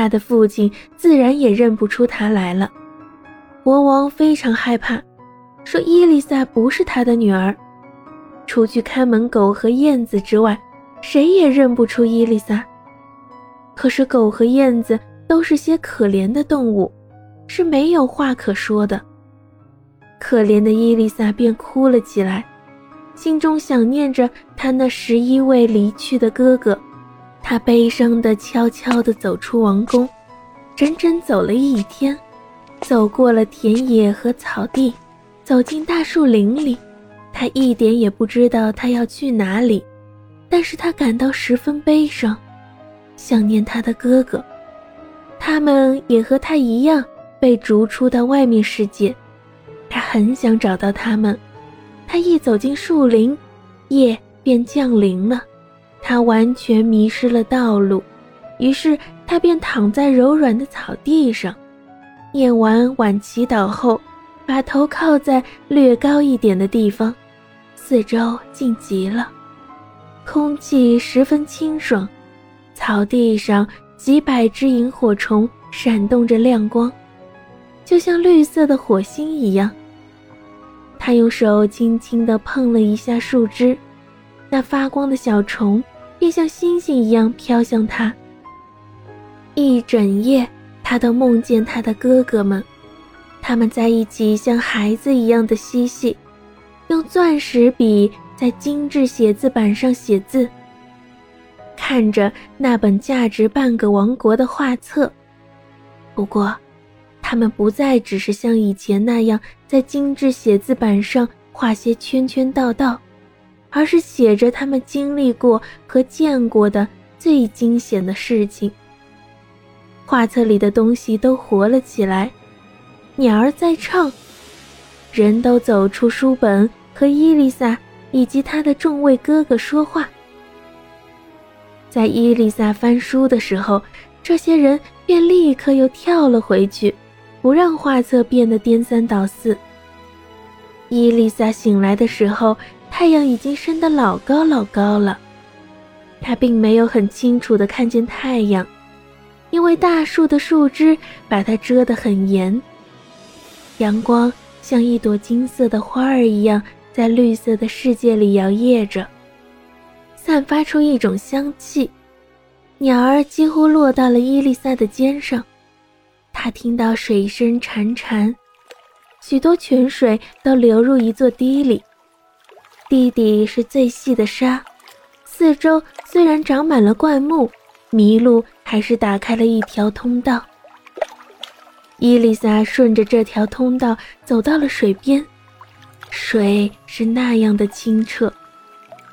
他的父亲自然也认不出他来了。国王非常害怕，说伊丽莎不是他的女儿。除去看门狗和燕子之外，谁也认不出伊丽莎。可是狗和燕子都是些可怜的动物，是没有话可说的。可怜的伊丽莎便哭了起来，心中想念着她那十一位离去的哥哥。他悲伤地悄悄地走出王宫，整整走了一天，走过了田野和草地，走进大树林里。他一点也不知道他要去哪里，但是他感到十分悲伤。想念他的哥哥，他们也和他一样被逐出到外面世界。他很想找到他们。他一走进树林，夜便降临了。他完全迷失了道路，于是他便躺在柔软的草地上，念完晚祈祷后，把头靠在略高一点的地方。四周静极了，空气十分清爽。草地上几百只萤火虫闪动着亮光，就像绿色的火星一样。他用手轻轻地碰了一下树枝，那发光的小虫便像星星一样飘向他。一整夜，他都梦见他的哥哥们，他们在一起像孩子一样的嬉戏，用钻石笔在精致写字板上写字。看着那本价值半个王国的画册，不过，他们不再只是像以前那样在精致写字板上画些圈圈道道，而是写着他们经历过和见过的最惊险的事情。画册里的东西都活了起来，鸟儿在唱，人都走出书本，和伊丽莎以及她的众位哥哥说话。在伊丽莎翻书的时候，这些人便立刻又跳了回去，不让画册变得颠三倒四。伊丽莎醒来的时候，太阳已经升得老高老高了。他并没有很清楚地看见太阳，因为大树的树枝把它遮得很严。阳光像一朵金色的花儿一样，在绿色的世界里摇曳着。散发出一种香气，鸟儿几乎落到了伊丽莎的肩上。她听到水声潺潺，许多泉水都流入一座堤里，地底是最细的沙。四周虽然长满了灌木，麋鹿还是打开了一条通道。伊丽莎顺着这条通道走到了水边，水是那样的清澈。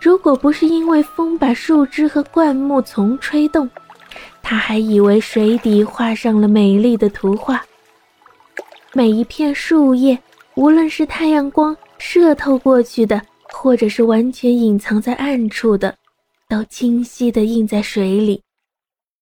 如果不是因为风把树枝和灌木丛吹动，他还以为水底画上了美丽的图画。每一片树叶，无论是太阳光射透过去的，或者是完全隐藏在暗处的，都清晰地映在水里。